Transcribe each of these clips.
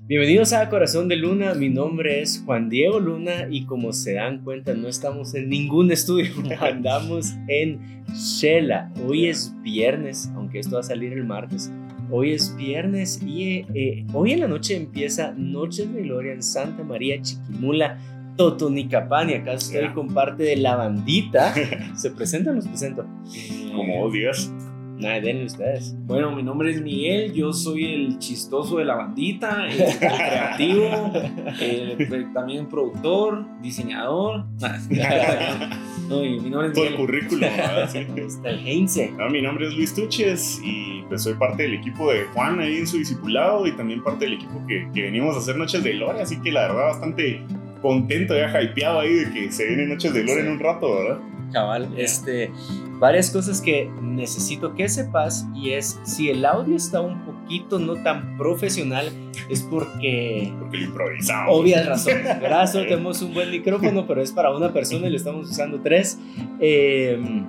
Bienvenidos a Corazón de Luna, mi nombre es Juan Diego Luna y como se dan cuenta no estamos en ningún estudio, andamos en Shela. Hoy es viernes, aunque esto va a salir el martes. Hoy es viernes y eh, hoy en la noche empieza Noches de Gloria en Santa María Chiquimula, Totonicapán y acá estoy con parte de la bandita. ¿Se presentan? Los presento. Como días. Nada, denle ustedes. Bueno, mi nombre es Miguel, yo soy el chistoso de la bandita, el, creativo, también productor, diseñador. no, mi nombre es Todo el currículum, Está el Heinze. mi nombre es Luis Tuches y pues soy parte del equipo de Juan ahí en su discipulado y también parte del equipo que, que venimos a hacer Noches de Gloria, así que la verdad bastante contento, ya hypeado ahí de que se vienen Noches de Gloria en un rato, ¿verdad? Cabal, este, varias cosas que necesito que sepas y es si el audio está un poquito no tan profesional es porque... Porque lo improvisamos. Obvias razones, ¿verdad? Solo tenemos un buen micrófono, pero es para una persona y le estamos usando tres. Em,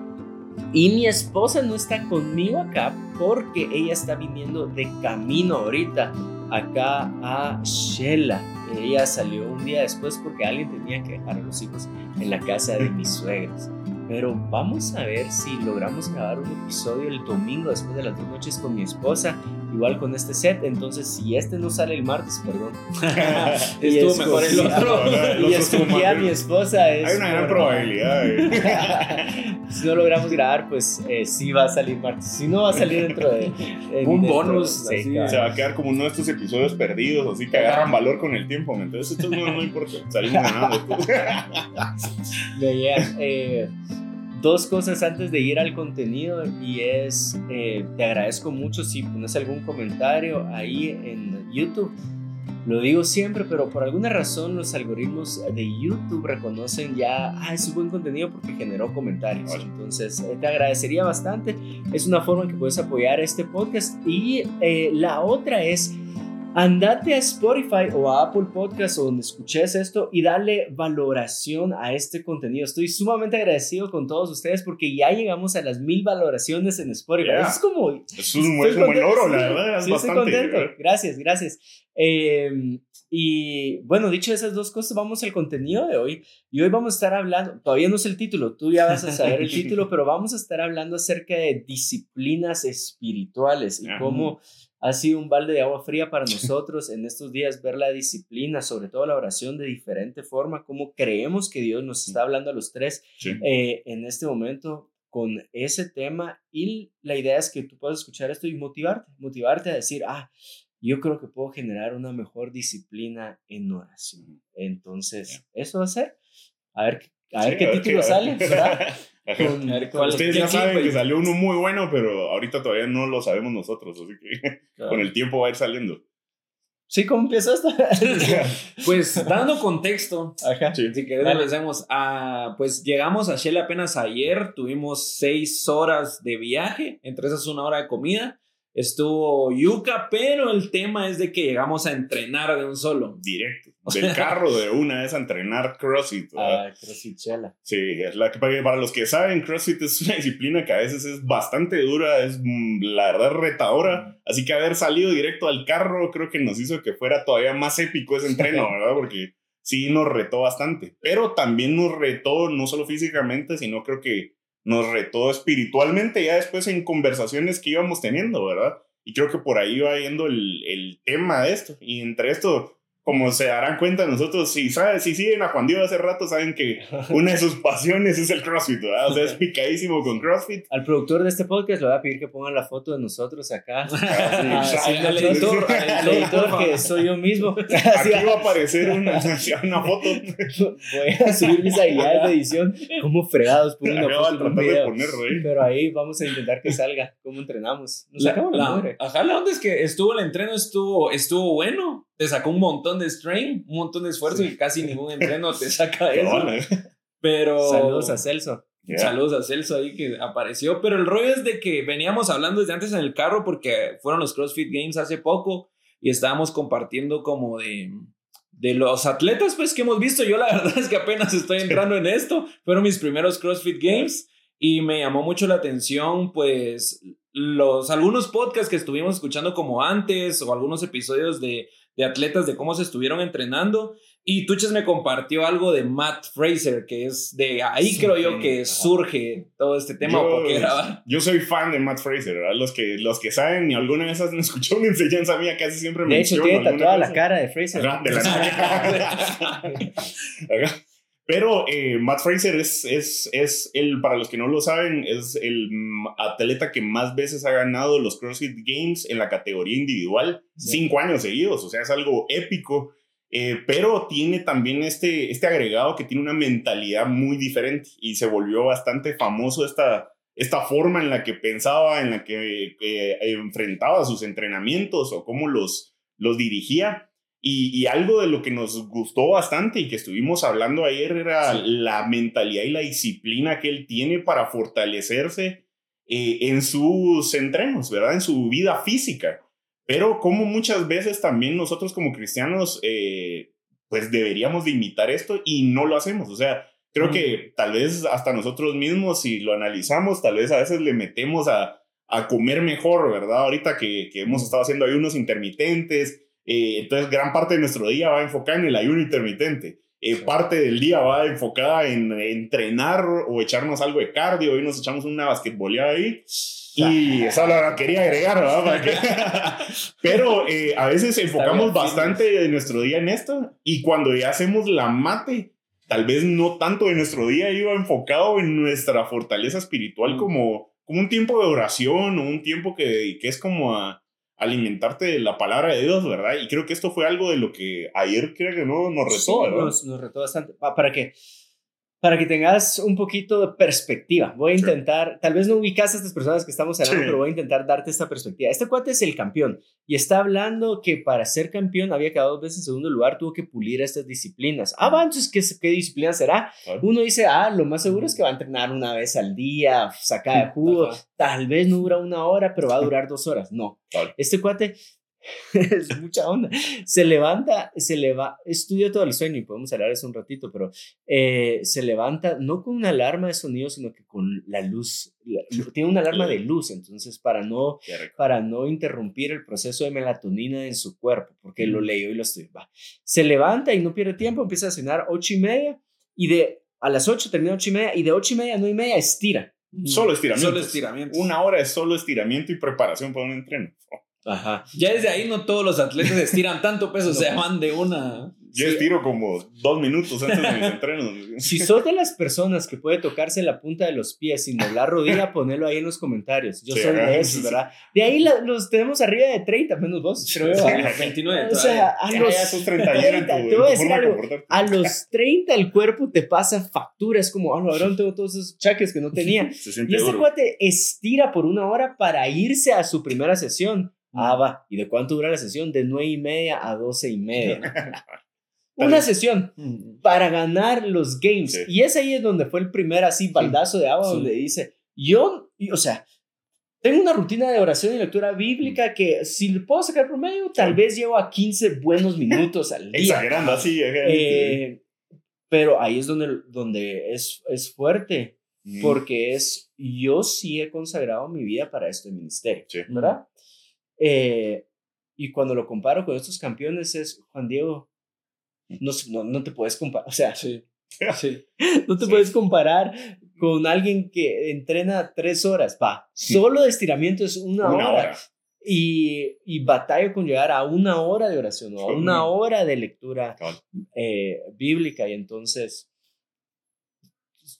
y mi esposa no está conmigo acá porque ella está viniendo de camino ahorita acá a Shela. Ella salió un día después porque alguien tenía que dejar a los hijos en la casa de mis suegros. Pero vamos a ver si logramos grabar un episodio el domingo después de las dos noches con mi esposa, igual con este set. Entonces, si este no sale el martes, perdón. Estuvo mejor el otro. y escogí a mi esposa. Hay una gran probabilidad. Eh. si no logramos grabar, pues eh, sí va a salir martes. Si no, va a salir dentro de. un bonus. se va a quedar como uno de estos episodios perdidos, así que agarran valor con el tiempo. Entonces, esto no, no importa. Salimos ganando. Veía. Eh, dos cosas antes de ir al contenido y es, eh, te agradezco mucho si pones algún comentario ahí en YouTube. Lo digo siempre, pero por alguna razón los algoritmos de YouTube reconocen ya, ah, es un buen contenido porque generó comentarios. Entonces, eh, te agradecería bastante. Es una forma en que puedes apoyar este podcast. Y eh, la otra es Andate a Spotify o a Apple Podcast o donde escuches esto y dale valoración a este contenido. Estoy sumamente agradecido con todos ustedes porque ya llegamos a las mil valoraciones en Spotify. es como. Es un buen logro, la verdad. sí, estoy contento. Gracias, gracias. Em, y bueno, dicho esas dos cosas, vamos al contenido de hoy. Y hoy vamos a estar hablando, todavía no es el título, tú ya vas a saber el título, pero vamos a estar hablando acerca de disciplinas espirituales y cómo ha sido un balde de agua fría para nosotros en estos días ver la disciplina, sobre todo la oración de diferente forma, cómo creemos que Dios nos está hablando a los tres eh, en este momento con ese tema. Y la idea es que tú puedas escuchar esto y motivarte, motivarte a decir, ah, yo creo que puedo generar una mejor disciplina en oración. Entonces, eso va a ser. A ver, a ver qué título sale, ¿verdad? Ustedes ya saben que salió uno muy bueno, pero ahorita todavía no lo sabemos nosotros, así que con el tiempo va a ir saliendo. Sí, ¿cómo empieza esto? pues dando contexto, si queremos decimos, ah, pues llegamos a Shell apenas ayer, tuvimos seis horas de viaje, entre esas una hora de comida, estuvo Yuka, pero el tema es de que llegamos a entrenar de un solo. Directo. Del carro de una a entrenar CrossFit. Ah, CrossFit chela. Sí, es la que para los que saben, CrossFit es una disciplina que a veces es bastante dura, es mm, la verdad retadora. Así que haber salido directo al carro creo que nos hizo que fuera todavía más épico ese entreno, ¿verdad? Porque sí nos retó bastante. Pero también nos retó no solo físicamente, sino creo que nos retó espiritualmente ya después en conversaciones que íbamos teniendo, ¿verdad? Y creo que por ahí va yendo el, el tema de esto. Y entre esto, como se darán cuenta nosotros, si, ¿sabes? si siguen a Juan Diego hace rato, saben que una de sus pasiones es el CrossFit, ¿verdad? O sea, es picadísimo con CrossFit. Al productor de este podcast le voy a pedir que ponga la foto de nosotros acá. Ah, sí, el editor, el editor que soy yo mismo. Aquí va a aparecer una, una foto. Voy a subir mis habilidades de edición. Como fregados por una foto un video. Poner, Pero ahí vamos a intentar que salga cómo entrenamos. Nos sacamos la, la Ajá, la onda es que estuvo el entreno, estuvo, estuvo bueno te sacó un montón de strain, un montón de esfuerzo y casi ningún entreno te saca eso. Pero. Saludos a Celso. Saludos a Celso ahí que apareció. Pero el rollo es de que veníamos hablando desde antes en el carro porque fueron los CrossFit Games hace poco y estábamos compartiendo como de, de los atletas pues que hemos visto. Yo la verdad es que apenas estoy entrando en esto. Fueron mis primeros CrossFit Games y me llamó mucho la atención pues los algunos podcasts que estuvimos escuchando como antes o algunos episodios de de atletas, de cómo se estuvieron entrenando. Y Tuches me compartió algo de Matt Fraser, que es de ahí creo yo que surge todo este tema. Yo, porque era- yo soy fan de Matt Fraser, ¿verdad? Los que, los que saben y alguna vez han escuchado una enseñanza mía, casi siempre De hecho, tiene tatuada la cara de Fraser. Ajá, de la-. Pero eh, Matt Fraser es, es, es el, para los que no lo saben, es el atleta que más veces ha ganado los CrossFit Games en la categoría individual, Sí. cinco años seguidos, o sea, es algo épico. eh, pero tiene también este, este agregado que tiene una mentalidad muy diferente y se volvió bastante famoso esta, esta forma en la que pensaba, en la que eh, enfrentaba sus entrenamientos o cómo los, los dirigía. Y, y algo de lo que nos gustó bastante y que estuvimos hablando ayer era la mentalidad y la disciplina que él tiene para fortalecerse eh, en sus entrenos, ¿verdad? En su vida física. Pero como muchas veces también nosotros como cristianos, eh, pues deberíamos de imitar esto y no lo hacemos. O sea, creo que tal vez hasta nosotros mismos, si lo analizamos, tal vez a veces le metemos a, a comer mejor, ¿verdad? Ahorita que, que hemos estado haciendo ayunos intermitentes, eh, entonces gran parte de nuestro día va enfocada en el ayuno intermitente. Eh, Parte del día va enfocada en entrenar o echarnos algo de cardio. Hoy nos echamos una basquetboleada ahí. Y esa la quería agregar, ¿verdad? Que- Pero eh, a veces enfocamos bien, bastante de nuestro día en esto. Y cuando ya hacemos la mate, tal vez no tanto de nuestro día iba enfocado en nuestra fortaleza espiritual Mm. como, como un tiempo de oración o un tiempo que, que es como a alimentarte de la palabra de Dios, ¿verdad? Y creo que esto fue algo de lo que ayer creo que no nos retó, Sí, ¿verdad? nos, nos retó bastante. Pa- para que para que tengas un poquito de perspectiva. Voy a Sí. intentar, tal vez no ubicas a estas personas que estamos hablando, Sí. pero voy a intentar darte esta perspectiva. Este cuate es el campeón y está hablando que para ser campeón había quedado dos veces en segundo lugar, tuvo que pulir estas disciplinas. Ah, va, entonces, ¿qué, qué disciplina será? Claro. Uno dice, ah, lo más seguro es que va a entrenar una vez al día, saca de jugo, Ajá. tal vez no dura una hora, pero va a durar dos horas. No, Claro. este cuate es mucha onda. Se levanta, se le va, estudia todo el sueño y podemos hablar de eso un ratito, pero eh, se levanta no con una alarma de sonido, sino que con la luz. la- tiene una alarma de luz, entonces para no, para no interrumpir el proceso de melatonina en su cuerpo, porque lo Mm. leyó y lo estudió. Va. Se levanta y no pierde tiempo, empieza a cenar ocho y media y de a las ocho termina ocho y media y de ocho y media a nueve y media estira. Solo estiramientos. Solo estiramientos. Una hora de solo estiramiento y preparación para un entreno. Ajá. Ya desde ahí no todos los atletas estiran tanto peso, o sea, van de una. Yo Sí. estiro como dos minutos antes de mis entrenos. Si sos de las personas que puede tocarse la punta de los pies sin doblar rodilla, ponelo ahí en los comentarios. Yo Sí, soy de esos, ¿verdad? De ahí la- los tenemos arriba de 30, menos vos, creo. Sí, ¿verdad? 29 O sea, a los, ya sos 31 en tu, 30, en te voy a tu decir de algo. a los 30 el cuerpo te pasa factura, es como, ah, cabrón, tengo todos esos chaques que no tenía. Se Y este duro. cuate estira por una hora para irse a su primera sesión. Ah, va. ¿Y de cuánto dura la sesión? De 9 y media a 12 y media. Una sesión para ganar los games. Sí. Y es ahí es donde fue el primer así baldazo de agua Sí. donde dice, yo, o sea, tengo una rutina de oración y lectura bíblica que si le puedo sacar promedio, tal vez llevo a 15 buenos minutos al día. Exagerando así. Eh, pero ahí es donde, donde es, es fuerte, Mm. porque es, yo sí he consagrado mi vida para este ministerio, Sí. ¿verdad? Eh, y cuando lo comparo con estos campeones es, Juan Diego, no, se- no, no te puedes comparar, o sea, Sí. Sí. no te Sí. puedes comparar con alguien que entrena tres horas, pa, solo de estiramiento es una, Una hora. hora. Y, y batalla con llegar a una hora de oración o a una hora de lectura eh, bíblica. Y entonces,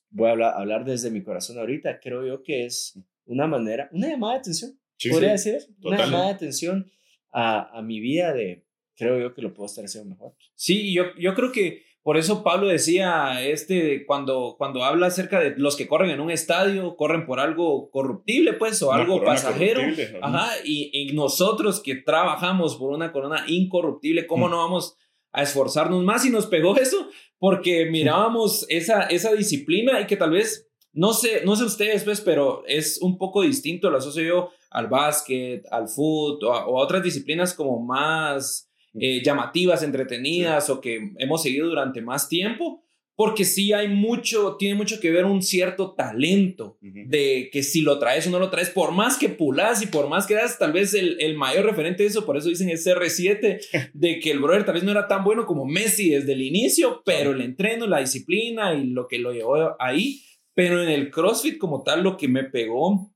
voy a hablar, hablar desde mi corazón ahorita. Creo yo que es una manera, una llamada de atención. Sí, ¿Podría sí. decir eso? Una Total. llamada de atención a, a mi vida de, creo yo que lo puedo estar haciendo mejor. Sí, yo, yo creo que por eso Pablo decía, este, cuando, cuando habla acerca de los que corren en un estadio, corren por algo corruptible, pues, o Una algo pasajero. corruptible, ajá. Y, y nosotros que trabajamos por una corona incorruptible, ¿cómo Mm. no vamos a esforzarnos más? Y nos pegó eso, porque mirábamos esa, esa disciplina y que tal vez, no sé, no sé ustedes, pues, pero es un poco distinto, lo asocio yo al básquet, al fútbol o a, o a otras disciplinas como más eh, llamativas, entretenidas o que hemos seguido durante más tiempo, porque sí hay mucho, tiene mucho que ver un cierto talento de que si lo traes o no lo traes, por más que pulas y por más que das, tal vez el, el mayor referente de eso, por eso dicen es CR7, de que el brother tal vez no era tan bueno como Messi desde el inicio, pero el entreno, la disciplina y lo que lo llevó ahí, pero en el CrossFit como tal lo que me pegó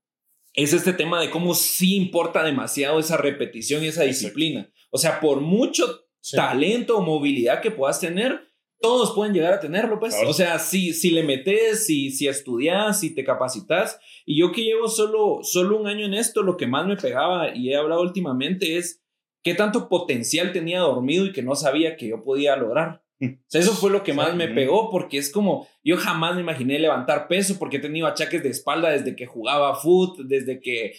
es este tema de cómo sí importa demasiado esa repetición y esa disciplina. O sea, por mucho talento o movilidad que puedas tener, todos pueden llegar a tenerlo, pues. O sea, si, si le metes, si, si estudias, si te capacitas. Y yo que llevo solo, solo un año en esto, lo que más me pegaba y he hablado últimamente es qué tanto potencial tenía dormido y que no sabía que yo podía lograr. O sea, eso fue lo que más me pegó porque es como, yo jamás me imaginé levantar peso porque he tenido achaques de espalda desde que jugaba foot, desde que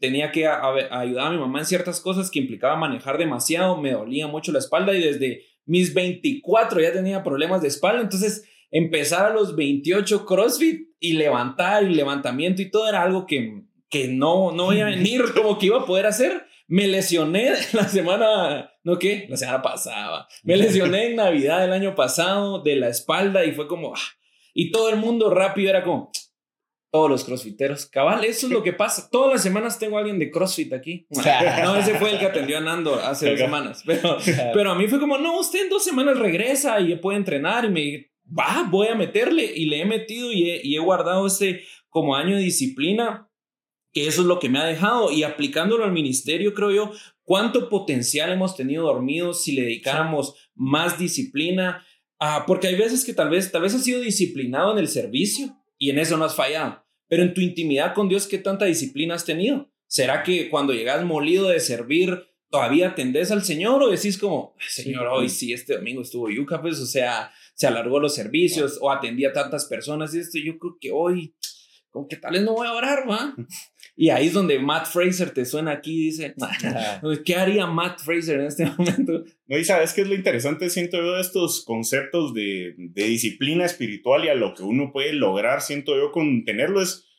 tenía que ayudar a mi mamá en ciertas cosas que implicaba manejar demasiado, me dolía mucho la espalda y desde mis 24 ya tenía problemas de espalda, entonces empezar a los 28 CrossFit y levantar y levantamiento y todo era algo que, que no, no iba a venir como que iba a poder hacer. Me lesioné la semana, ¿no qué? La semana pasada. Me lesioné en Navidad del año pasado de la espalda y fue como, ah, y todo el mundo rápido era como, todos los crossfiteros. Cabal, eso es lo que pasa. Todas las semanas tengo a alguien de crossfit aquí. No, ese fue el que atendió a Nando hace dos semanas. Pero, pero a mí fue como, no, usted en dos semanas regresa y puede entrenar. Y me va, voy a meterle. Y le he metido y he, y he guardado ese como año de disciplina. Que eso es lo que me ha dejado. Y aplicándolo al ministerio, creo yo, cuánto potencial hemos tenido dormidos si le dedicáramos más disciplina. Ah, porque hay veces que tal vez, tal vez has sido disciplinado en el servicio y en eso no has fallado. Pero en tu intimidad con Dios, ¿qué tanta disciplina has tenido? ¿Será que cuando llegas molido de servir, todavía atendés al Señor o decís como, Señor, hoy sí, este domingo estuvo yuca, pues, o sea, se alargó los servicios o atendí a tantas personas y esto, yo creo que hoy, como que tal vez no voy a orar, ¿va? Y ahí es donde Matt Fraser te suena aquí y dice, ¿qué haría Matt Fraser en este momento? No, y sabes qué es lo interesante, siento yo, de estos conceptos de, de, disciplina espiritual y a lo que uno puede lograr, siento yo, con tenerlo es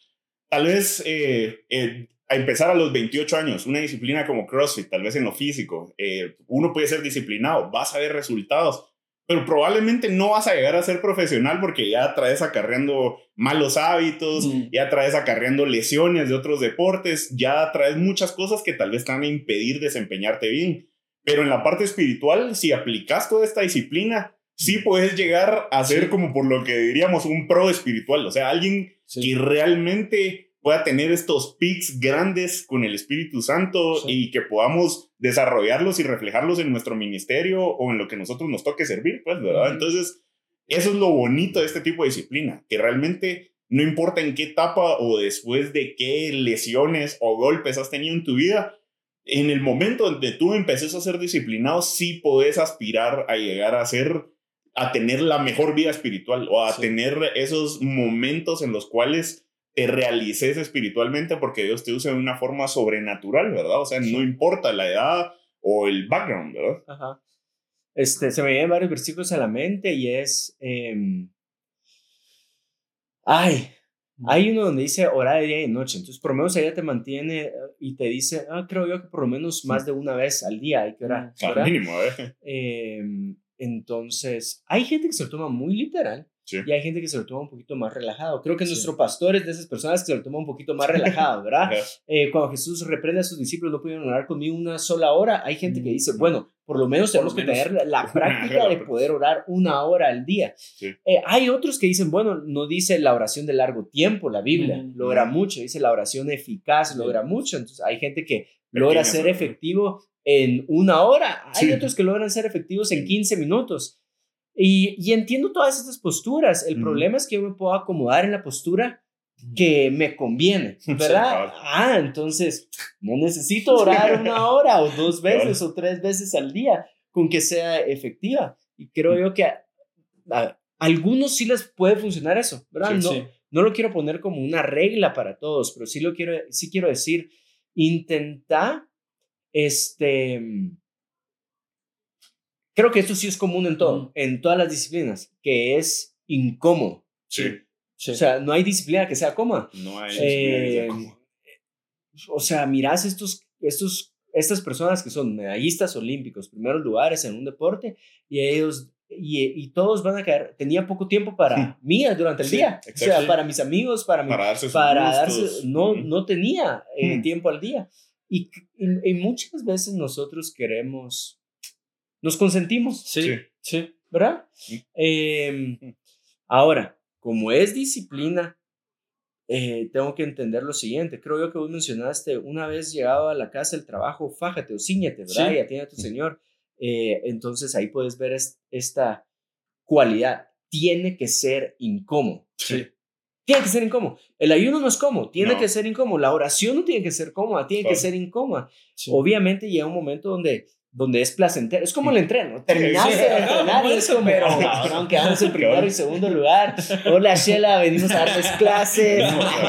tal vez eh, eh, a empezar a los 28 años, una disciplina como CrossFit, tal vez en lo físico, eh, uno puede ser disciplinado, vas a ver resultados, pero probablemente no vas a llegar a ser profesional porque ya traes acarreando malos hábitos, ya traes acarreando lesiones de otros deportes, ya traes muchas cosas que tal vez te van a impedir desempeñarte bien. Pero en la parte espiritual, si aplicas toda esta disciplina, sí puedes llegar a ser como por lo que diríamos un pro espiritual, o sea, alguien que realmente pueda tener estos pics grandes con el Espíritu Santo y que podamos desarrollarlos y reflejarlos en nuestro ministerio o en lo que nosotros nos toque servir, pues, ¿verdad? Entonces, eso es lo bonito de este tipo de disciplina, que realmente no importa en qué etapa o después de qué lesiones o golpes has tenido en tu vida, en el momento donde tú empeces a ser disciplinado, sí podés aspirar a llegar a ser, a tener la mejor vida espiritual o a tener esos momentos en los cuales te realices espiritualmente porque Dios te usa de una forma sobrenatural, ¿verdad? O sea, no importa la edad o el background, ¿verdad? Ajá. Este, se me vienen varios versículos a la mente y es... Em, ay, hay uno donde dice orar de día y de noche, entonces por lo menos ella te mantiene eh, y te dice, ah, creo yo que por lo menos más de una vez al día hay que orar. Al mínimo, ¿eh? Em, entonces, hay gente que se lo toma muy literal y hay gente que se lo toma un poquito más relajado. Creo que nuestro pastor es de esas personas que se lo toma un poquito más relajado, ¿verdad? Eh, cuando Jesús reprende a sus discípulos, no pudieron orar conmigo una sola hora. Hay gente que dice, bueno, por lo menos tenemos que tener la, práctica de poder orar una hora al día. Eh, hay otros que dicen, bueno, no dice la oración de largo tiempo, la Biblia logra mucho, dice la oración eficaz logra mucho. Entonces hay gente que logra ser efectivo en una hora. Hay otros que logran ser efectivos en 15 minutos. Y, entiendo todas estas posturas. El problema es que yo me puedo acomodar en la postura que me conviene, ¿verdad? ah, entonces no necesito orar una hora o dos veces o tres veces al día con que sea efectiva. Y creo yo que a, algunos sí les puede funcionar eso, ¿verdad? no, no lo quiero poner como una regla para todos, pero sí lo quiero, sí quiero decir, intenta este creo que esto sí es común en todo, en todas las disciplinas, que es incómodo. Sí. O sea, no hay disciplina que sea cómoda. No hay disciplina eh, O sea, mirás estos, estos, estas personas que son medallistas olímpicos, primeros lugares en un deporte, y ellos y, todos van a caer. Tenía poco tiempo para mí durante el día. O sea, para mis amigos, para, para darse, para darse no, no tenía eh, tiempo al día. Y, y, muchas veces nosotros queremos, nos consentimos. Sí, sí. ¿Verdad? Em, ahora, como es disciplina, eh, tengo que entender lo siguiente. Creo yo que vos mencionaste, una vez llegado a la casa del trabajo, fájate o ciñete, ¿verdad? Y atiende a tu Señor. Eh, entonces ahí puedes ver esta cualidad. Tiene que ser incómodo. Sí. Tiene que ser incómodo. El ayuno no es cómodo, tiene que ser incómodo. La oración no tiene que ser cómoda, tiene que ser incómoda. Obviamente llega un momento donde donde es placentero. Es como el entreno. Terminaste de entrenar y es como, pero cabrón, quedamos en primero y segundo lugar. Hola, Shela, venimos a darles clases.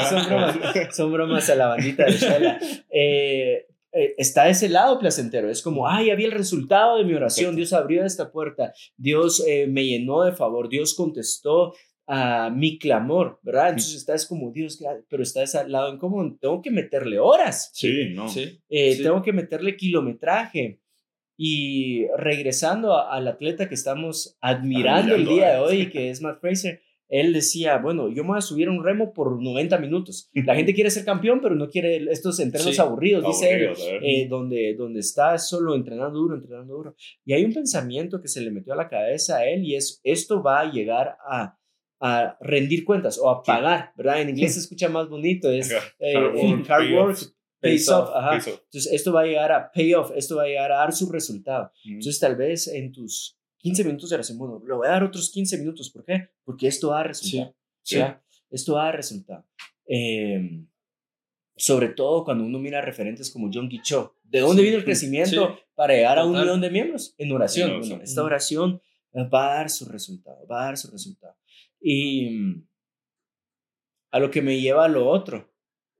son, bromas, son bromas a la bandita de Shela. Eh, eh, está ese lado placentero. Es como, ay, había el resultado de mi oración. Dios abrió esta puerta. Dios eh, me llenó de favor. Dios contestó a mi clamor, ¿verdad? Entonces está es como, Dios, pero está ese lado incómodo. Tengo que meterle horas. Sí, no. Sí, Tengo que meterle kilometraje. Y regresando al atleta que estamos admirando, el día de hoy, que es Matt Fraser, él decía, bueno, yo me voy a subir a un remo por 90 minutos. La gente quiere ser campeón, pero no quiere estos entrenos aburridos, dice él, eh, donde, donde está solo entrenando duro, entrenando duro. Y hay un pensamiento que se le metió a la cabeza a él y es, esto va a llegar a, a rendir cuentas o a pagar, ¿verdad? En inglés se escucha más bonito, es eh, hard work, Pays off, ajá. Entonces, esto va a llegar a pay off, esto va a llegar a dar su resultado. Entonces, tal vez en tus 15 minutos de oración, bueno, le voy a dar otros 15 minutos. ¿Por qué? Porque esto da resultado. Sí. Esto da resultado. Em, sobre todo cuando uno mira referentes como John Cho. ¿De dónde vino el crecimiento para llegar a un millón de miembros? En oración. Bueno, esta oración va a dar su resultado, va a dar su resultado. Y mm, a lo que me lleva a lo otro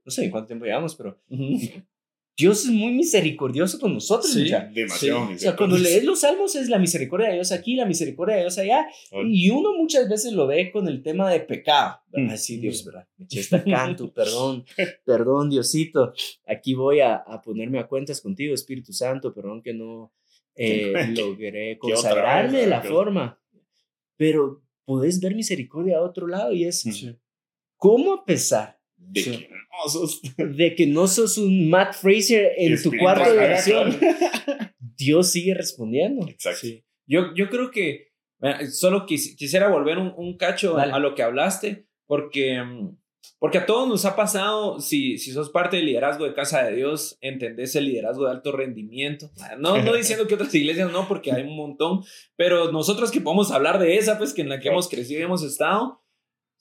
no sé en cuánto tiempo llevamos, pero Dios es muy misericordioso con nosotros. Sí, demasiado. O sea, cuando lees los salmos es la misericordia de Dios aquí, la misericordia de Dios allá. Y uno muchas veces lo ve con el tema de pecado. ¿verdad? Sí, Dios, ¿verdad? Me eché esta canto, perdón, perdón, Diosito. Aquí voy a, a, ponerme a cuentas contigo, Espíritu Santo, perdón que no eh, logré consagrarme de la forma. Pero podés ver misericordia a otro lado y es, ¿cómo a pesar de que no sos. De que no sos un Matt Fraser en tu cuarto de oración. Dios sigue respondiendo. Exacto. Yo, yo creo que solo quisiera volver un, cacho a, lo que hablaste, porque, mm, porque a todos nos ha pasado, si, si sos parte del liderazgo de Casa de Dios, entendés el liderazgo de alto rendimiento. No, no diciendo que otras iglesias no, porque hay un montón, pero nosotros que podemos hablar de esa, pues que en la que hemos crecido y hemos estado,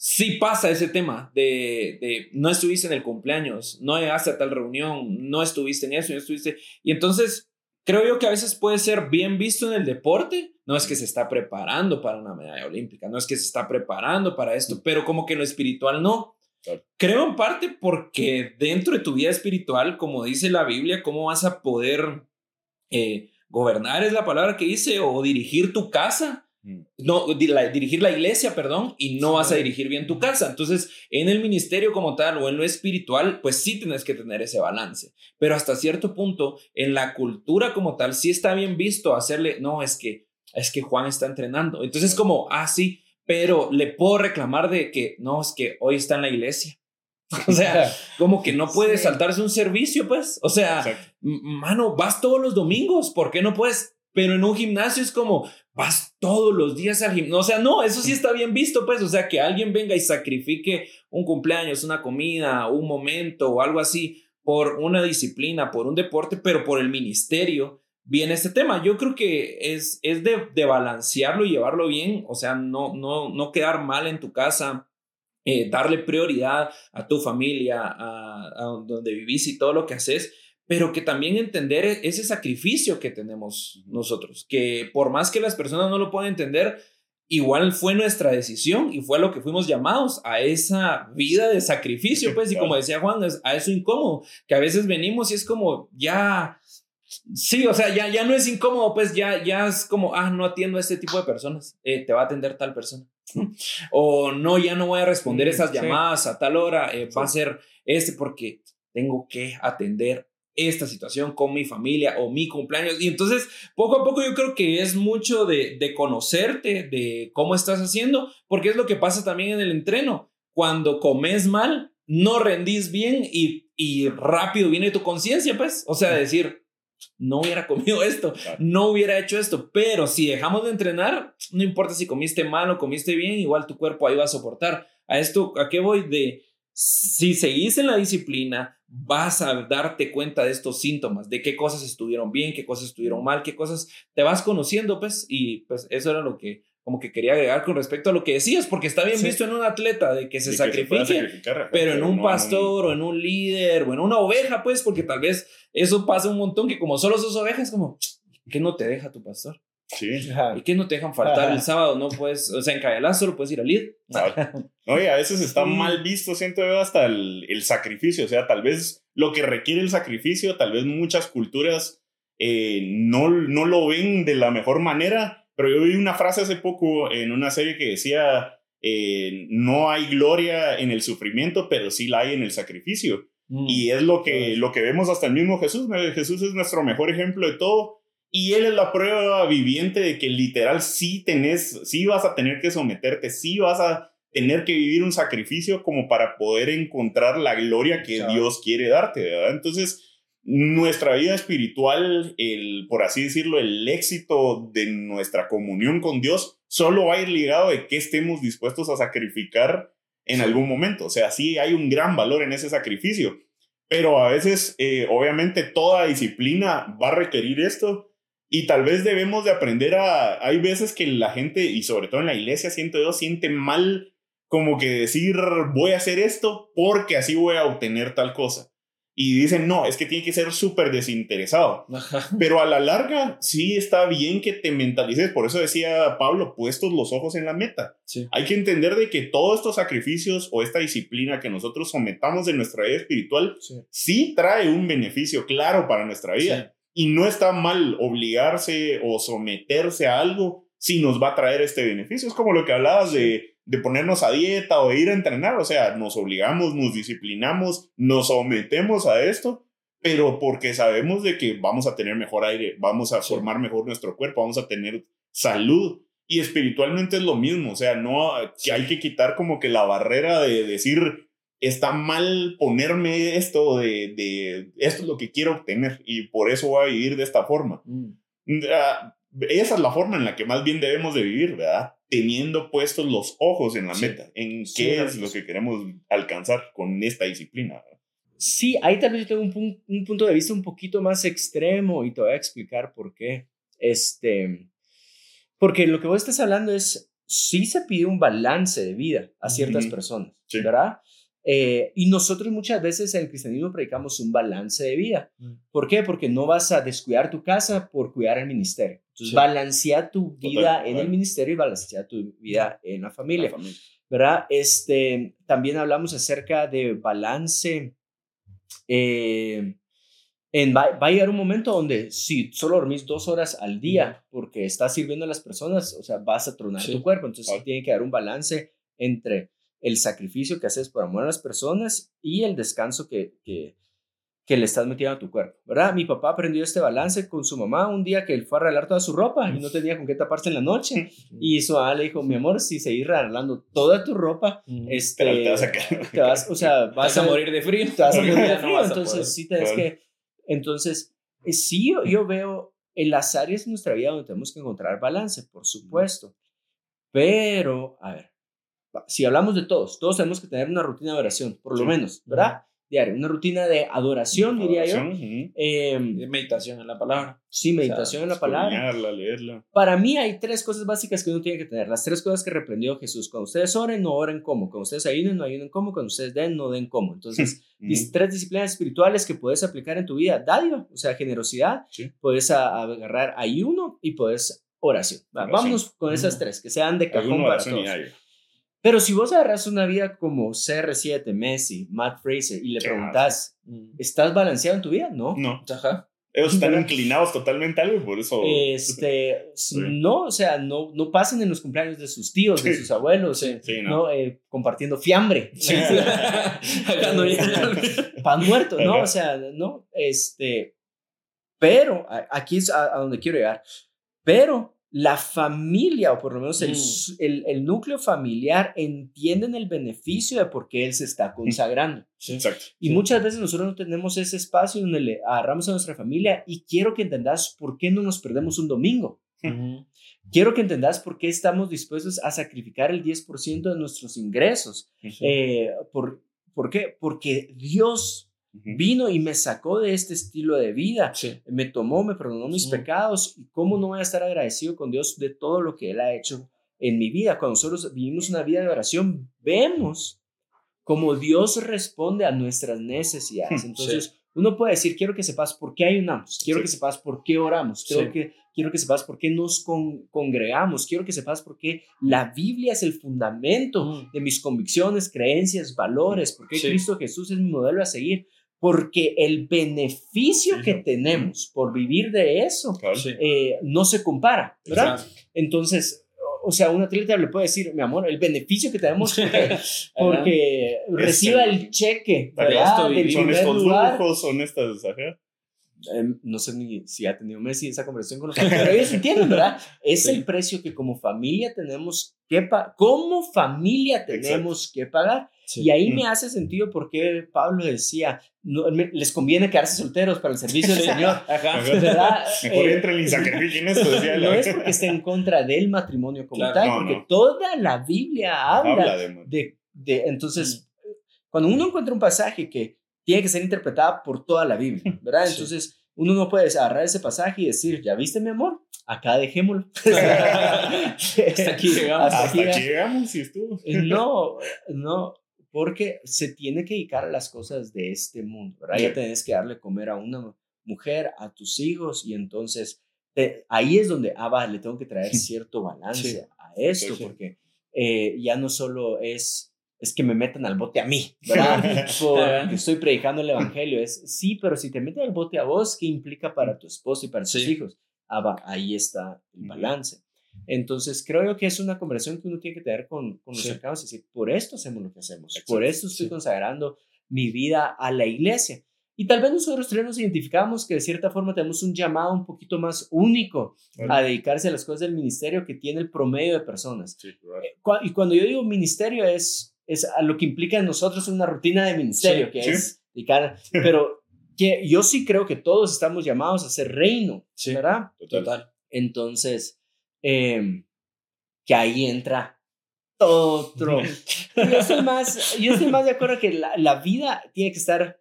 sí pasa ese tema de, de, no estuviste en el cumpleaños, no llegaste a tal reunión, no estuviste en eso, no estuviste. Y entonces creo yo que a veces puede ser bien visto en el deporte. No es que se está preparando para una medalla olímpica, no es que se está preparando para esto, pero como que en lo espiritual no. Creo en parte porque dentro de tu vida espiritual, como dice la Biblia, ¿cómo vas a poder eh, gobernar? Es la palabra que dice, o dirigir tu casa Mm. no, dirigir la iglesia, perdón, y no vas a dirigir bien tu casa. Entonces, en el ministerio como tal o en lo espiritual, pues sí tienes que tener ese balance. Pero hasta cierto punto, en la cultura como tal, sí está bien visto hacerle, no, es que, es que Juan está entrenando. Entonces, como, ah, sí, pero le puedo reclamar de que, no, es que hoy está en la iglesia. O sea, como que no puede saltarse un servicio, pues. O sea, mano, vas todos los domingos, ¿por qué no puedes? Pero en un gimnasio es como, vas todos los días al gimnasio. O sea, no, eso sí está bien visto, pues. O sea, que alguien venga y sacrifique un cumpleaños, una comida, un momento o algo así por una disciplina, por un deporte, pero por el ministerio. Viene este tema. Yo creo que es, es de, de balancearlo y llevarlo bien. O sea, no, no, no quedar mal en tu casa. Eh, darle prioridad a tu familia, a, a donde vivís y todo lo que haces, pero que también entender e-, ese sacrificio que tenemos nosotros, que por más que las personas no lo puedan entender, igual fue nuestra decisión y fue lo que fuimos llamados a esa vida de sacrificio, pues, y como decía Juan, a eso incómodo, que a veces venimos y es como, ya, sí, o sea, ya, ya no es incómodo, pues ya, ya es como, ah, no atiendo a este tipo de personas, eh, te va a atender tal persona. o no, ya no voy a responder esas llamadas a tal hora, eh, va a ser este porque tengo que atender esta situación con mi familia o mi cumpleaños. Y entonces, poco a poco yo creo que es mucho de, de conocerte, de cómo estás haciendo, porque es lo que pasa también en el entreno. Cuando comes mal, no rendís bien y, y rápido viene tu conciencia, pues. O sea, decir, no hubiera comido esto, no hubiera hecho esto, pero si dejamos de entrenar, no importa si comiste mal o comiste bien, igual tu cuerpo ahí va a soportar. A esto, ¿a qué voy? De si seguís en la disciplina, vas a darte cuenta de estos síntomas, de qué cosas estuvieron bien, qué cosas estuvieron mal, qué cosas te vas conociendo, pues, y pues eso era lo que como que quería agregar con respecto a lo que decías, porque está bien visto en un atleta de que se sacrifique, pero en un pastor o en un líder o en una oveja, pues, porque tal vez eso pasa un montón que como solo sos ovejas, como, ¿qué no te deja tu pastor? Sí. ¿Y qué no te dejan faltar el sábado? No puedes, o sea, en Cayalá solo puedes ir al lead. Oye, a veces está mal visto, siento yo, hasta el, el, sacrificio. O sea, tal vez lo que requiere el sacrificio, tal vez muchas culturas eh, no, no lo ven de la mejor manera. Pero yo vi una frase hace poco en una serie que decía, eh, no hay gloria en el sufrimiento, pero sí la hay en el sacrificio. Mm. Y es lo que, lo que vemos hasta el mismo Jesús. Jesús es nuestro mejor ejemplo de todo y él es la prueba viviente de que literal sí tenés, sí vas a tener que someterte, sí vas a tener que vivir un sacrificio como para poder encontrar la gloria que Dios quiere darte, ¿verdad? Entonces, nuestra vida espiritual, el, por así decirlo, el éxito de nuestra comunión con Dios, solo va a ir ligado de que estemos dispuestos a sacrificar en algún momento. O sea, sí hay un gran valor en ese sacrificio, pero a veces, eh, obviamente, toda disciplina va a requerir esto y tal vez debemos de aprender a... Hay veces que la gente, y sobre todo en la iglesia, siento yo, siente mal como que decir, voy a hacer esto porque así voy a obtener tal cosa. Y dicen, no, es que tiene que ser súper desinteresado. Pero a la larga, sí está bien que te mentalices. Por eso decía Pablo, puestos los ojos en la meta. Hay que entender de que todos estos sacrificios o esta disciplina que nosotros sometamos en nuestra vida espiritual, sí, trae un beneficio claro para nuestra vida. Y no está mal obligarse o someterse a algo si nos va a traer este beneficio. Es como lo que hablabas de, de ponernos a dieta o de ir a entrenar. O sea, nos obligamos, nos disciplinamos, nos sometemos a esto, pero porque sabemos de que vamos a tener mejor aire, vamos a formar mejor nuestro cuerpo, vamos a tener salud. Y espiritualmente es lo mismo, o sea, no que hay que quitar como que la barrera de decir, está mal ponerme esto de, de, esto es lo que quiero obtener y por eso voy a vivir de esta forma. Mm. Ah, esa es la forma en la que más bien debemos de vivir, ¿verdad? Teniendo puestos los ojos en la meta, en qué es lo que queremos alcanzar con esta disciplina. Sí, ahí tal vez tengo un, un, punto de vista un poquito más extremo y te voy a explicar por qué. Este, porque lo que vos estás hablando es, sí se pide un balance de vida a ciertas personas, ¿verdad? Eh, y nosotros muchas veces en el cristianismo predicamos un balance de vida. Mm. ¿Por qué? Porque no vas a descuidar tu casa por cuidar el ministerio. Entonces, balancea tu vida en el ministerio y balancea tu vida en la familia. ¿Verdad? Este, también hablamos acerca de balance. Eh, en, va, a llegar un momento donde si solo dormís dos horas al día porque estás sirviendo a las personas, o sea, vas a tronar tu cuerpo. Entonces, tiene que haber un balance entre el sacrificio que haces por amor a las personas y el descanso que, que, que, le estás metiendo a tu cuerpo, ¿verdad? Mi papá aprendió este balance con su mamá un día que él fue a arreglar toda su ropa y no tenía con qué taparse en la noche. Y su mamá le dijo, mi amor, si seguís arreglando toda tu ropa, este, te vas a te vas, o sea, vas, a, morir de frío. Te vas a morir de frío, entonces sí tienes que, entonces, eh, sí yo, yo veo en las áreas de nuestra vida donde tenemos que encontrar balance, por supuesto, pero, a ver, si hablamos de todos, todos tenemos que tener una rutina de oración, por lo menos, ¿verdad? Diario, una rutina de adoración, diría yo. Em, meditación en la palabra. Sí, meditación en la palabra. leerla. Para mí hay tres cosas básicas que uno tiene que tener. Las tres cosas que reprendió Jesús. Cuando ustedes oren, no oren como. Cuando ustedes ayunen, no ayunen como. Cuando ustedes den, no den como. Entonces, tres disciplinas espirituales que puedes aplicar en tu vida. Dádiva, o sea, generosidad. Puedes agarrar ayuno y puedes oración. Vámonos con esas tres, que sean de cajón para todos. Pero si vos agarras una vida como CR7, Messi, Matt Fraser y le preguntas, mm. ¿estás balanceado en tu vida? No. No. Ajá. Ellos están inclinados totalmente a algo por eso. Este, no, o sea, no, no pasen en los cumpleaños de sus tíos, de sus abuelos, Sí, eh, sí, no. no, eh, compartiendo fiambre, pan muerto, ¿no? Ajá. O sea, no, este, pero aquí es a, a donde quiero llegar, pero la familia, o por lo menos el, Mm. el, el núcleo familiar, entienden el beneficio de por qué él se está consagrando. Exacto. Y muchas veces nosotros no tenemos ese espacio donde le agarramos a nuestra familia y quiero que entendas por qué no nos perdemos un domingo. Ujú. Quiero que entendas por qué estamos dispuestos a sacrificar el 10% de nuestros ingresos. Eh, por, ¿Por qué? Porque Dios Vino y me sacó de este estilo de vida. Sí. Me tomó, me perdonó mis pecados. ¿Y cómo no voy a estar agradecido con Dios de todo lo que Él ha hecho en mi vida? Cuando nosotros vivimos una vida de oración, vemos cómo Dios responde a nuestras necesidades. Entonces, uno puede decir, quiero que sepas por qué ayunamos, quiero Sí. que sepas por qué oramos, quiero, Sí. que, quiero que sepas por qué nos con- congregamos, quiero que sepas por qué la Biblia es el fundamento Mm. de mis convicciones, creencias, valores, por qué Sí. Cristo Jesús es mi modelo a seguir, porque el beneficio Sí, que sí. tenemos por vivir de eso Cabal. Sí. eh, no se compara, ¿verdad? Exacto. Entonces, o- sea, un atleta le puede decir, mi amor, el beneficio que tenemos porque, porque reciba el cheque, Para ¿verdad? Del. Son estos lugar. lujos, son estas. ajá. Em, no sé ni si ha tenido Messi esa conversación con los pero ellos entienden, ¿verdad? Es Sí. el precio que como familia tenemos que pagar, como familia tenemos que pagar. Sí. Y ahí Mm. me hace sentido porque Pablo decía, no, les conviene quedarse solteros para el servicio del Señor. Ajá. ¿verdad? Mejor Eh, entren y sacrifiquen esto. Decía no es porque esté en contra del matrimonio como Claro, tal, no, porque no. toda la Biblia habla, Habla de. de, de- entonces, cuando uno encuentra un pasaje que tiene que ser interpretada por toda la Biblia, ¿verdad? Sí. Entonces, uno no puede agarrar ese pasaje y decir, ¿ya viste mi amor? Acá dejémoslo. Hasta aquí llegamos. Hasta Hasta aquí aquí llegamos y estuvo. No, no, porque se tiene que dedicar a las cosas de este mundo, ¿verdad? Sí. Ya tenés que darle comer a una mujer, a tus hijos, y entonces te- ahí es donde, ah, va, le tengo que traer cierto balance Sí. a esto, Sí, porque eh, ya no solo es, es que me metan al bote a mí, ¿verdad? Porque estoy predicando el evangelio, es, sí, pero si te meten al bote a vos, ¿qué implica para tu esposo y para tus hijos? Ah, va, ahí está el balance. Entonces, creo yo que es una conversación que uno tiene que tener con, con los Sí. cercanos y decir, por esto hacemos lo que hacemos, Exacto, por esto estoy sí. consagrando mi vida a la iglesia. Y tal vez nosotros tres nos identificamos que de cierta forma tenemos un llamado un poquito más único a dedicarse a las cosas del ministerio que tiene el promedio de personas. Sí, claro. Cua- Y cuando yo digo ministerio es, es a lo que implica en nosotros una rutina de ministerio, que es dedicar, pero que yo sí creo que todos estamos llamados a ser reino. ¿verdad? Total. Total. Entonces, em, que ahí entra otro. yo, estoy más, yo estoy más de acuerdo que la, la vida tiene que estar,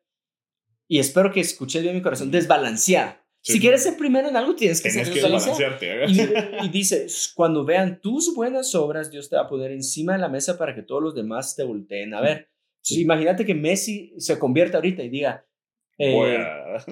y espero que escuches bien mi corazón, desbalanceada. Sí. Si quieres ser primero en algo, tienes que Tenés ser que desbalanceado. balancearte. Y, y dice, cuando vean tus buenas obras, Dios te va a poner encima de la mesa para que todos los demás te volteen a ver. Sí. Imagínate que Messi se convierta ahorita y diga, eh, Voy a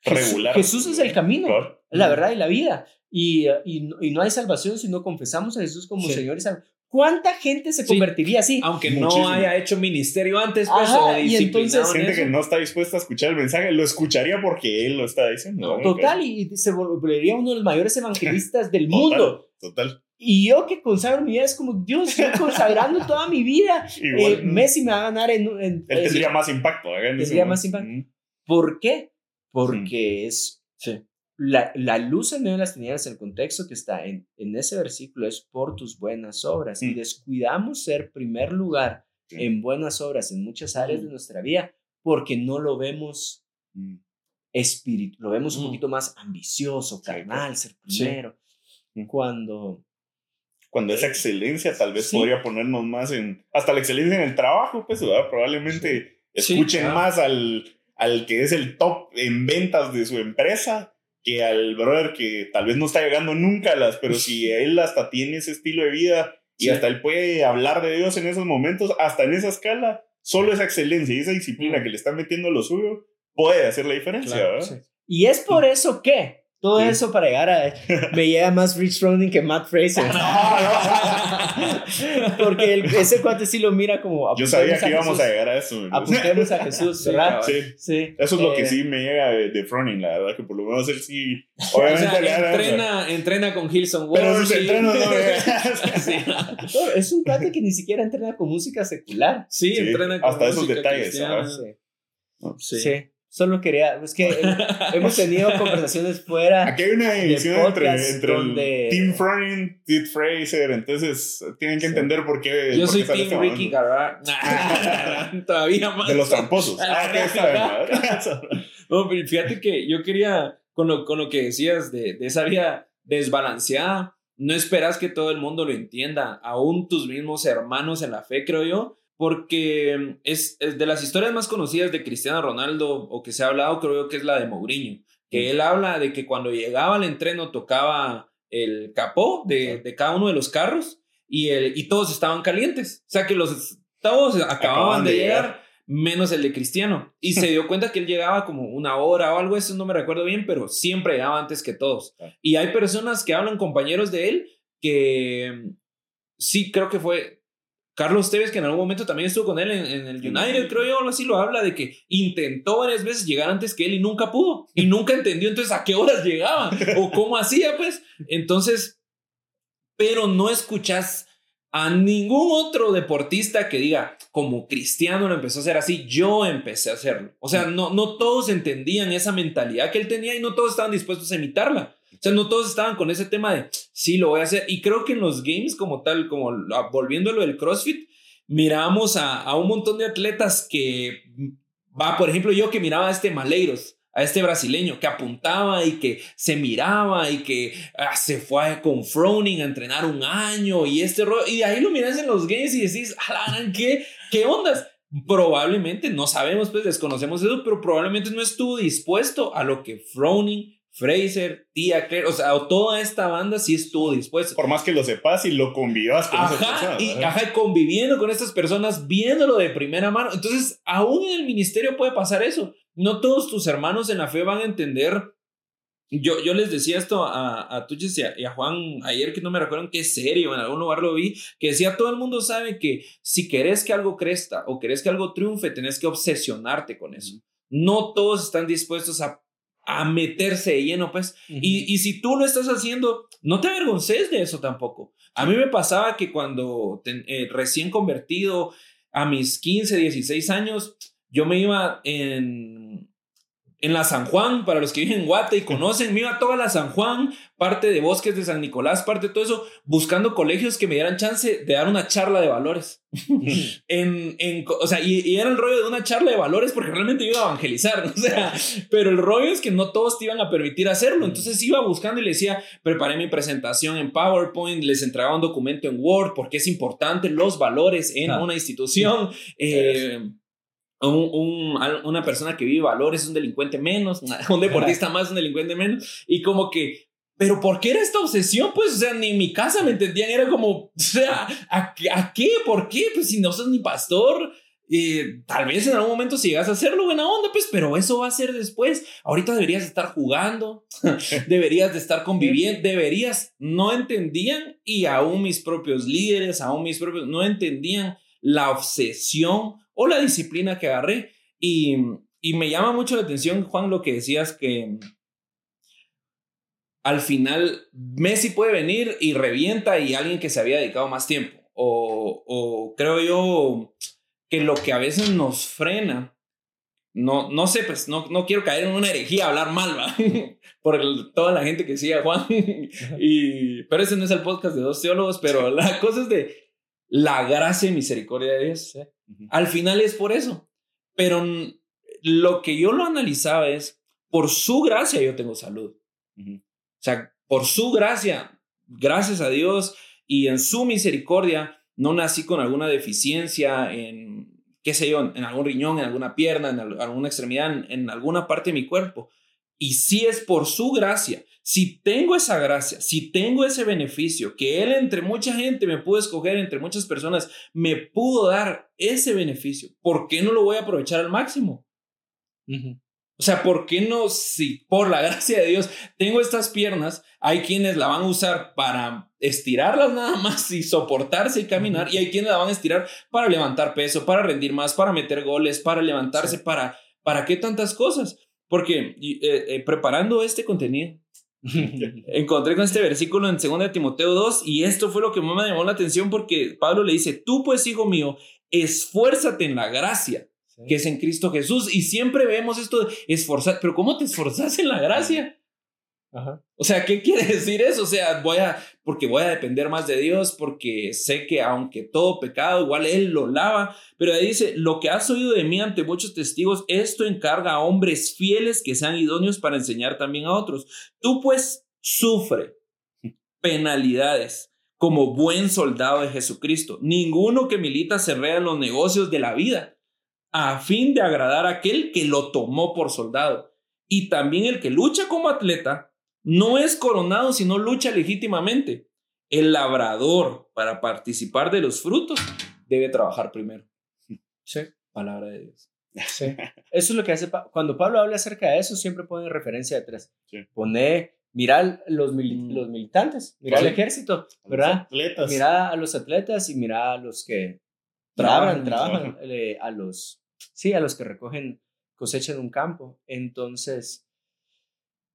Jesús, regular. Jesús es el camino, la verdad y la vida. Y, eh, y, no- y no hay salvación si no confesamos a Jesús como Sí. Señor y Salvador. ¿Cuánta gente se Sí. convertiría así? Aunque Muchísimo. no haya hecho ministerio antes, pues, Ajá, y entonces- en Gente eso. que no está dispuesta a escuchar el mensaje, lo escucharía porque él lo está diciendo. No, ¿no? Total, y se volvería uno de los mayores evangelistas del Total, mundo. Total. Y yo que consagro mi vida es como, Dios, yo consagrando toda mi vida. Igual, Eh, Messi me va a ganar en... en- Él en- tendría más impacto. Tendría más impacto. Mm. ¿Por qué? Porque es Sí. La, la luz en medio de las tinieblas, el contexto que está en, en ese versículo es por tus buenas obras. Y Mm. descuidamos ser primer lugar Sí. en buenas obras en muchas áreas Mm. de nuestra vida porque no lo vemos Mm. espíritu, lo vemos un poquito más ambicioso, carnal, ser primero. Cuando Cuando esa excelencia tal vez podría ponernos más en... Hasta la excelencia en el trabajo, pues, ¿verdad? Probablemente escuchen claro. más al, al que es el top en ventas de su empresa que al brother que tal vez no está llegando nunca a las, pero si él hasta tiene ese estilo de vida y Sí. hasta él puede hablar de Dios en esos momentos, hasta en esa escala, solo esa excelencia y esa disciplina Mm. que le está metiendo lo suyo puede hacer la diferencia, Claro, ¿verdad? sí. Y es por eso que Todo eso para llegar a. Me llega más Rich Froning que Matt Fraser. Porque el, ese cuate sí lo mira como. Yo sabía que íbamos a llegar a eso. Apuntemos a Jesús, ¿verdad? Sí. sí. Eso es lo que eh, sí me llega de, de, Froning, la verdad, que por lo menos él sí. Obviamente o sea, entrena, entrena con Hilson Ward. Pero sus entrenos no sí. Es un cuate que ni siquiera entrena con música secular. Sí, entrena con Hasta esos detalles, ¿sabes? sí. Sí. Solo quería, es que hemos tenido conversaciones fuera. Aquí hay una división entre, entre el Team Froning, Team Fraser, entonces tienen que entender por qué. Yo soy Team este Ricky Garrett. Todavía más. De los tramposos. ah, ¿qué no, pero fíjate que yo quería, con lo, con lo que decías de, de esa vida desbalanceada, no esperas que todo el mundo lo entienda, aún tus mismos hermanos en la fe, creo yo porque es, de las historias más conocidas de Cristiano Ronaldo o que se ha hablado, creo que es la de Mourinho, que él habla de que cuando llegaba al entreno tocaba el capó de, de cada uno de los carros y, el, y todos estaban calientes, o sea que los todos acababan, de, llegar, menos el de Cristiano, y se dio cuenta que él llegaba como una hora o algo, eso no me recuerdo bien, pero siempre llegaba antes que todos. Y hay personas que hablan, compañeros de él, que sí creo que fue Carlos Tevez, que en algún momento también estuvo con él en, el United, creo yo, así lo habla, de que intentó varias veces llegar antes que él y nunca pudo. Y nunca entendió entonces a qué horas llegaba o cómo hacía, pues. Entonces, pero no escuchas a ningún otro deportista que diga, como Cristiano lo empezó a hacer así, yo empecé a hacerlo. O sea, no, no todos entendían esa mentalidad que él tenía y no todos estaban dispuestos a imitarla. O sea, no todos estaban con ese tema de, sí, lo voy a hacer. Y creo que en los games como tal, como volviendo a del CrossFit, miramos a, a un montón de atletas que, va, por ejemplo, yo que miraba a este Maleiros, a este brasileño que apuntaba y que se miraba y que ah, se fue con Froning a entrenar un año y este y de ahí lo miras en los games y decís, ¿qué, qué ondas? Probablemente, no sabemos, pues desconocemos eso, pero probablemente no estuvo dispuesto a lo que Froning Fraser, Tía Claire, o sea, toda esta banda sí estuvo dispuesta. Por más que lo sepas y lo convivas con esas personas. Y, ajá, conviviendo con estas personas, viéndolo de primera mano. Entonces, aún en el ministerio puede pasar eso. No todos tus hermanos en la fe van a entender. Yo, yo les decía esto a, a Tuches y a, Juan ayer, que no me recuerdo en qué serio, en algún lugar lo vi, que decía, todo el mundo sabe que si querés que algo crezca o querés que algo triunfe, tenés que obsesionarte con eso. No todos están dispuestos a a meterse de lleno, pues. y, y, si tú lo estás haciendo, no te avergonces de eso tampoco. A mí me pasaba que cuando eh, recién convertido a mis 15, 16 años, yo me iba en, en la San Juan, para los que viven en Guate y conocen, me iba a toda la San Juan, parte de Bosques de San Nicolás, parte de todo eso, buscando colegios que me dieran chance de dar una charla de valores. en, en, o sea, y, era el rollo de una charla de valores porque realmente iba a evangelizar, o sea, pero el rollo es que no todos te iban a permitir hacerlo, entonces iba buscando y le decía, preparé mi presentación en PowerPoint, les entregaba un documento en Word porque es importante los valores en una institución. Eh, un, una persona que vive valores es un delincuente menos, un deportista más, un delincuente menos, y como que, pero ¿por qué era esta obsesión? Pues, o sea, ni en mi casa me entendían, era como, o sea, ¿a, qué? ¿Por qué? Pues si no sos ni pastor, eh, tal vez en algún momento si llegas a hacerlo, buena onda, pues, pero eso va a ser después. Ahorita deberías estar jugando, deberías de estar conviviendo, deberías, no entendían, y aún mis propios líderes, aún mis propios, no entendían la obsesión o la disciplina que agarré. Y, y me llama mucho la atención, Juan, lo que decías que al final Messi puede venir y revienta y alguien que se había dedicado más tiempo. O, o creo yo que lo que a veces nos frena, no, no sé, pues no, no quiero caer en una herejía, hablar mal, ¿va? por toda la gente que sigue a Juan. y, pero ese no es el podcast de dos teólogos, pero la cosa es de la gracia y misericordia de Dios. Al final es por eso. Pero lo que yo lo analizaba es, por su gracia yo tengo salud. O sea, por su gracia, gracias a Dios y en su misericordia, no nací con alguna deficiencia en, qué sé yo, en algún riñón, en alguna pierna, en alguna extremidad, en alguna parte de mi cuerpo. Y si es por su gracia si tengo esa gracia, si tengo ese beneficio, que Él entre mucha gente me pudo escoger, entre muchas personas, me pudo dar ese beneficio, ¿por qué no lo voy a aprovechar al máximo? O sea, ¿por qué no, si por la gracia de Dios tengo estas piernas, hay quienes la van a usar para estirarlas nada más y soportarse y caminar, y hay quienes la van a estirar para levantar peso, para rendir más, para meter goles, para levantarse, para, ¿para qué tantas cosas? Porque eh, eh, preparando este contenido, encontré con este versículo en 2 Timoteo 2 y esto fue lo que más me llamó la atención porque Pablo le dice, tú pues hijo mío, esfuérzate en la gracia que es en Cristo Jesús. Y siempre vemos esto de esforzar, pero ¿cómo te esforzas en la gracia? O sea, ¿qué quiere decir eso? O sea, voy a, porque voy a depender más de Dios, porque sé que aunque todo pecado, igual Él lo lava. Pero ahí dice, lo que has oído de mí ante muchos testigos, esto encarga a hombres fieles que sean idóneos para enseñar también a otros. Tú pues sufre penalidades como buen soldado de Jesucristo. Ninguno que milita se rea en los negocios de la vida a fin de agradar a aquel que lo tomó por soldado. Y también el que lucha como atleta no es coronado, sino lucha legítimamente. El labrador, para participar de los frutos, debe trabajar primero. Sí. Palabra de Dios. Sí. Eso es lo que hace. cuando Pablo habla acerca de eso, siempre pone referencia detrás. Sí. Pone, mira los, mm. los militantes, mira el ejército, ¿verdad? Mira a los atletas y mira a los que trabajan, trabajan, eh, a los, sí, a los que recogen cosecha en un campo. Entonces,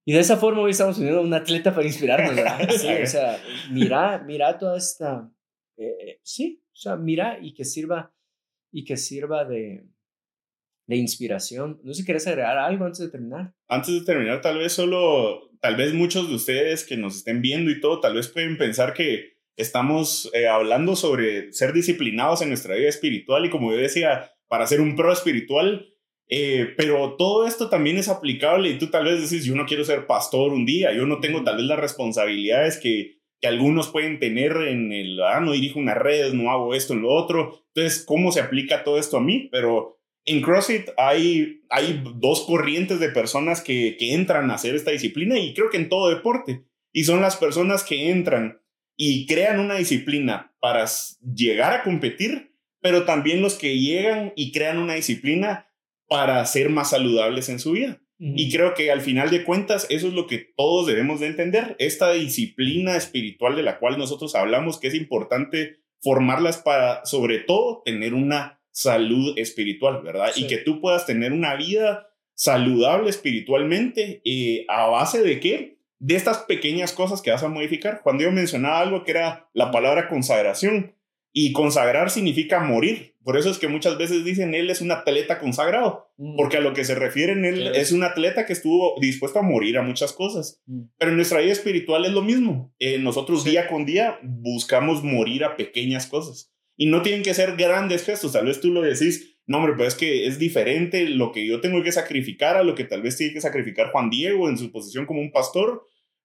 y de esa forma hoy estamos uniendo a un atleta para inspirarnos, ¿verdad? Sí, o sea, mira, mira toda esta, eh, sí, o sea, mira y que sirva, y que sirva de, de inspiración. No sé si quieres agregar algo antes de terminar. Antes de terminar, tal vez solo, tal vez muchos de ustedes que nos estén viendo y todo, tal vez pueden pensar que estamos eh, hablando sobre ser disciplinados en nuestra vida espiritual y como yo decía, para ser un pro espiritual, eh, pero todo esto también es aplicable y tú tal vez decís, yo no quiero ser pastor un día, yo no tengo tal vez las responsabilidades que, que algunos pueden tener en el, ah, no dirijo una red, no hago esto, en lo otro. Entonces, ¿cómo se aplica todo esto a mí? Pero en CrossFit hay, hay dos corrientes de personas que, que entran a hacer esta disciplina y creo que en todo deporte. Y son las personas que entran y crean una disciplina para llegar a competir, pero también los que llegan y crean una disciplina para ser más saludables en su vida. Y creo que al final de cuentas eso es lo que todos debemos de entender, esta disciplina espiritual de la cual nosotros hablamos, que es importante formarlas para, sobre todo, tener una salud espiritual, ¿verdad? Y que tú puedas tener una vida saludable espiritualmente eh, a base de qué? de estas pequeñas cosas que vas a modificar. Cuando yo mencionaba algo que era la palabra consagración, y consagrar significa morir. Por eso es que muchas veces dicen él es un atleta consagrado, mm. porque a lo que se refieren él es un atleta que estuvo dispuesto a morir a muchas cosas. Mm. Pero en nuestra vida espiritual es lo mismo. Eh, nosotros día con día buscamos morir a pequeñas cosas. Y no tienen que ser grandes gestos. Tal vez tú lo decís, no, hombre, pero es que es diferente lo que yo tengo que sacrificar a lo que tal vez tiene que sacrificar Juan Diego en su posición como un pastor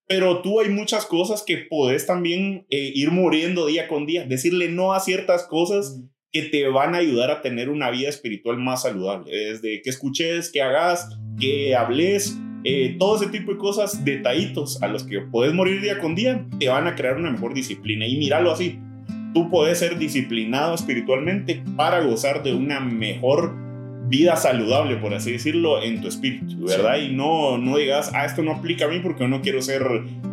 pero tú hay muchas cosas que podés también eh, ir muriendo día con día, decirle no a ciertas cosas que te van a ayudar a tener una vida espiritual más saludable, desde que escuches, que hagas, que hables, eh, todo ese tipo de cosas, detallitos a los que puedes morir día con día, te van a crear una mejor disciplina. Y míralo así, tú puedes ser disciplinado espiritualmente para gozar de una mejor vida saludable, por así decirlo, en tu espíritu, ¿verdad? Y no, no digas, ah, esto no aplica a mí porque yo no quiero ser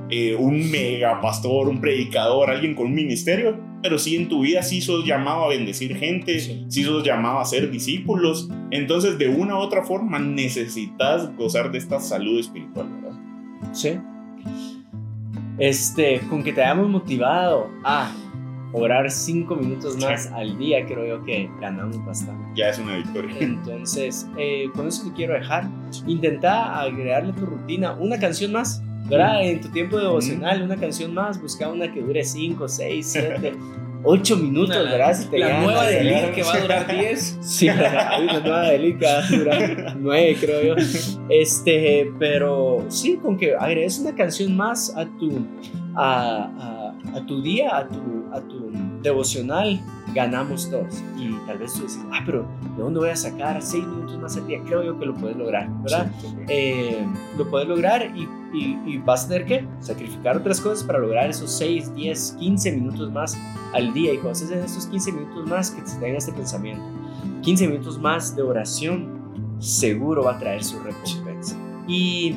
eh, un mega pastor, un predicador, alguien con un ministerio, pero sí en tu vida sí sos llamado a bendecir gente, sí, sos llamado a ser discípulos. Entonces, de una u otra forma, necesitas gozar de esta salud espiritual, ¿verdad? Sí. Este, con que te hayamos motivado a orar cinco minutos más al día, creo yo que ganamos bastante. Ya es una victoria. Entonces, eh, con eso te quiero dejar. Intenta agregarle a tu rutina una canción más, ¿verdad? En tu tiempo devocional, una canción más, busca una que dure cinco, seis, siete. 8 minutos, ¿verdad? Si te la nueva de Elite que va a durar 10. Sí, la, nueva de Elite que va a durar 9, creo yo. Este, pero sí, con que agregues una canción más a tu, a, a, a tu día, a tu, a tu devocional, ganamos todos. Y tal vez tú dices, ah, pero ¿de dónde voy a sacar 6 minutos más al día? Creo yo que lo puedes lograr, ¿verdad? Eh, lo puedes lograr y, y, vas a tener que sacrificar otras cosas para lograr esos 6, 10, 15 minutos más al día. Y cuando en esos 15 minutos más, que te tenga este pensamiento, 15 minutos más de oración, seguro va a traer su recompensa. Y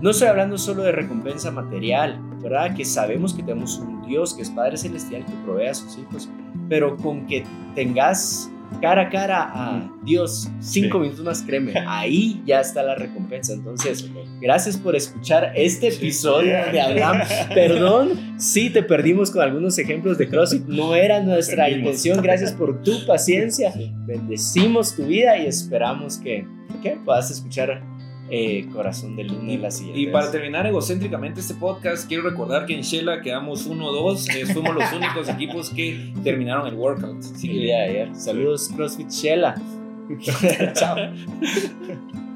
no estoy hablando solo de recompensa material, ¿verdad? Que sabemos que tenemos un Dios que es Padre Celestial que provee a sus hijos, pero con que tengas cara a cara a Dios, cinco minutos más, créeme, ahí ya está la recompensa. Entonces, gracias por escuchar este episodio de Abraham. Perdón si te perdimos con algunos ejemplos de CrossFit, no era nuestra intención. Gracias por tu paciencia. Bendecimos tu vida y esperamos que, que puedas escuchar eh, Corazón del Lunes la siguiente. Y para terminar egocéntricamente este podcast, quiero recordar que en Shela quedamos 1-2. Eh, fuimos los únicos equipos que terminaron el workout. Así que, ayer. Saludos, CrossFit Shela. Chao.